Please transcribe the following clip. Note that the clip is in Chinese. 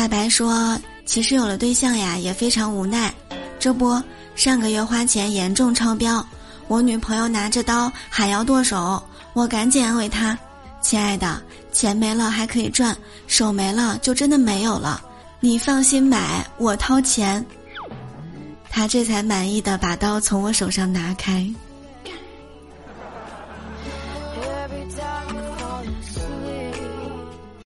大白说，其实有了对象呀，也非常无奈。这不上个月花钱严重超标，我女朋友拿着刀还要剁手，我赶紧安慰她：‘亲爱的钱没了还可以赚，手没了就真的没有了。’你放心买，我掏钱。她这才满意的把刀从我手上拿开。